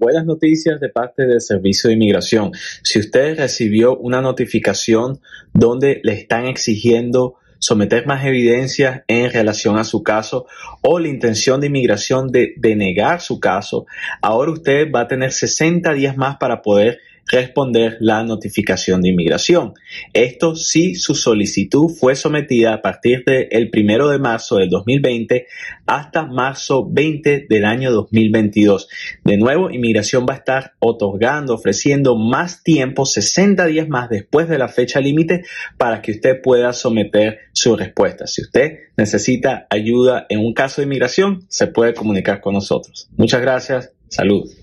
buenas noticias de parte del Servicio de Inmigración. Si usted recibió una notificación donde le están exigiendo someter más evidencias en relación a su caso o la intención de inmigración de denegar su caso, ahora usted va a tener 60 días más para poder responder la notificación de inmigración. Esto si su solicitud fue sometida a partir del primero de marzo del 2020 hasta marzo 20 del año 2022. De nuevo, inmigración va a estar otorgando, ofreciendo más tiempo, 60 días más después de la fecha límite para que usted pueda someter su respuesta. Si usted necesita ayuda en un caso de inmigración, se puede comunicar con nosotros. Muchas gracias. Salud.